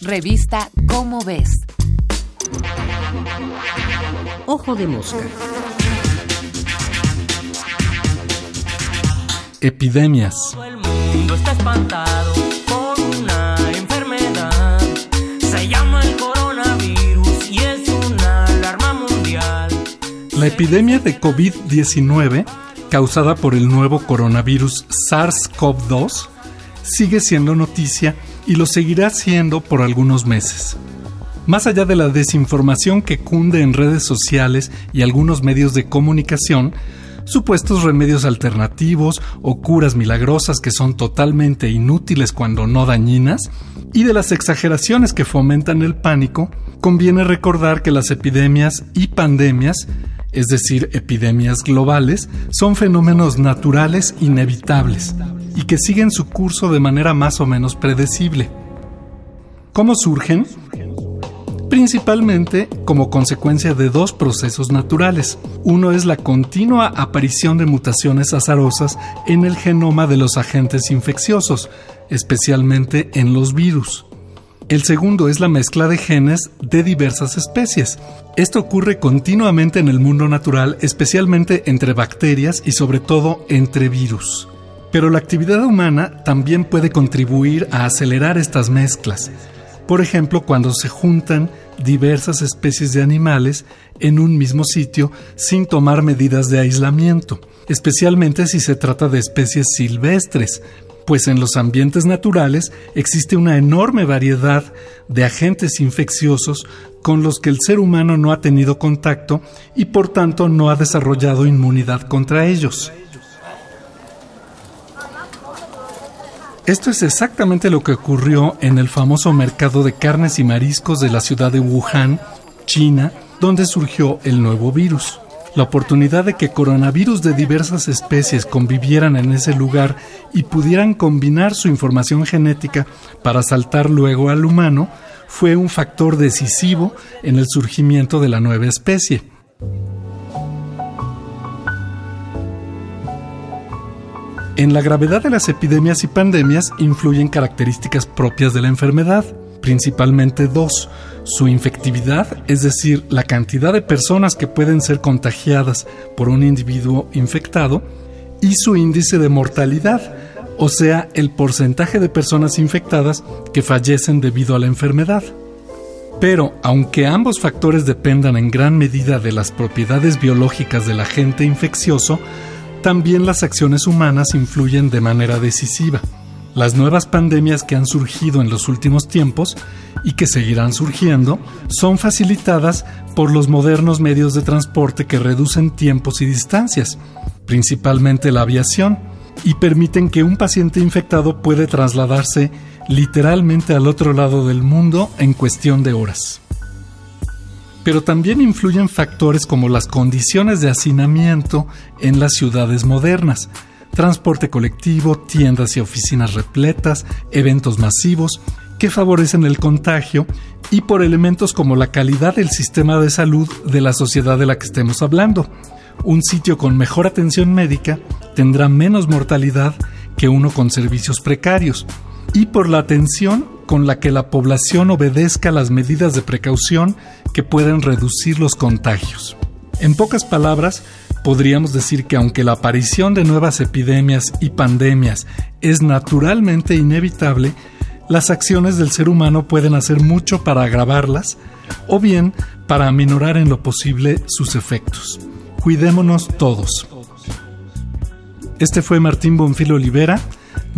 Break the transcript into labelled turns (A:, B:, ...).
A: Revista Cómo ves.
B: Ojo de mosca.
C: Epidemias.
D: Todo el mundo está espantado con una enfermedad. Se llama el coronavirus y es una alarma mundial.
C: La epidemia de COVID-19, causada por el nuevo coronavirus SARS-CoV-2, sigue siendo noticia y lo seguirá siendo por algunos meses. Más allá de la desinformación que cunde en redes sociales y algunos medios de comunicación, supuestos remedios alternativos o curas milagrosas que son totalmente inútiles cuando no dañinas, y de las exageraciones que fomentan el pánico, conviene recordar que las epidemias y pandemias, es decir, epidemias globales, son fenómenos naturales inevitables y que siguen su curso de manera más o menos predecible. ¿Cómo surgen? Principalmente como consecuencia de dos procesos naturales. Uno es la continua aparición de mutaciones azarosas en el genoma de los agentes infecciosos, especialmente en los virus. El segundo es la mezcla de genes de diversas especies. Esto ocurre continuamente en el mundo natural, especialmente entre bacterias y sobre todo entre virus. Pero la actividad humana también puede contribuir a acelerar estas mezclas. Por ejemplo, cuando se juntan diversas especies de animales en un mismo sitio sin tomar medidas de aislamiento, especialmente si se trata de especies silvestres, pues en los ambientes naturales existe una enorme variedad de agentes infecciosos con los que el ser humano no ha tenido contacto y por tanto no ha desarrollado inmunidad contra ellos. Esto es exactamente lo que ocurrió en el famoso mercado de carnes y mariscos de la ciudad de Wuhan, China, donde surgió el nuevo virus. La oportunidad de que coronavirus de diversas especies convivieran en ese lugar y pudieran combinar su información genética para saltar luego al humano fue un factor decisivo en el surgimiento de la nueva especie. En la gravedad de las epidemias y pandemias influyen características propias de la enfermedad, principalmente dos, su infectividad, es decir, la cantidad de personas que pueden ser contagiadas por un individuo infectado, y su índice de mortalidad, o sea, el porcentaje de personas infectadas que fallecen debido a la enfermedad. Pero, aunque ambos factores dependan en gran medida de las propiedades biológicas del agente infeccioso, también las acciones humanas influyen de manera decisiva. Las nuevas pandemias que han surgido en los últimos tiempos y que seguirán surgiendo son facilitadas por los modernos medios de transporte que reducen tiempos y distancias, principalmente la aviación, y permiten que un paciente infectado puede trasladarse literalmente al otro lado del mundo en cuestión de horas pero también influyen factores como las condiciones de hacinamiento en las ciudades modernas, transporte colectivo, tiendas y oficinas repletas, eventos masivos que favorecen el contagio y por elementos como la calidad del sistema de salud de la sociedad de la que estemos hablando. Un sitio con mejor atención médica tendrá menos mortalidad que uno con servicios precarios y por la atención con la que la población obedezca las medidas de precaución que pueden reducir los contagios. En pocas palabras, podríamos decir que aunque la aparición de nuevas epidemias y pandemias es naturalmente inevitable, las acciones del ser humano pueden hacer mucho para agravarlas o bien para aminorar en lo posible sus efectos. Cuidémonos todos. Este fue Martín Bonfil Olivera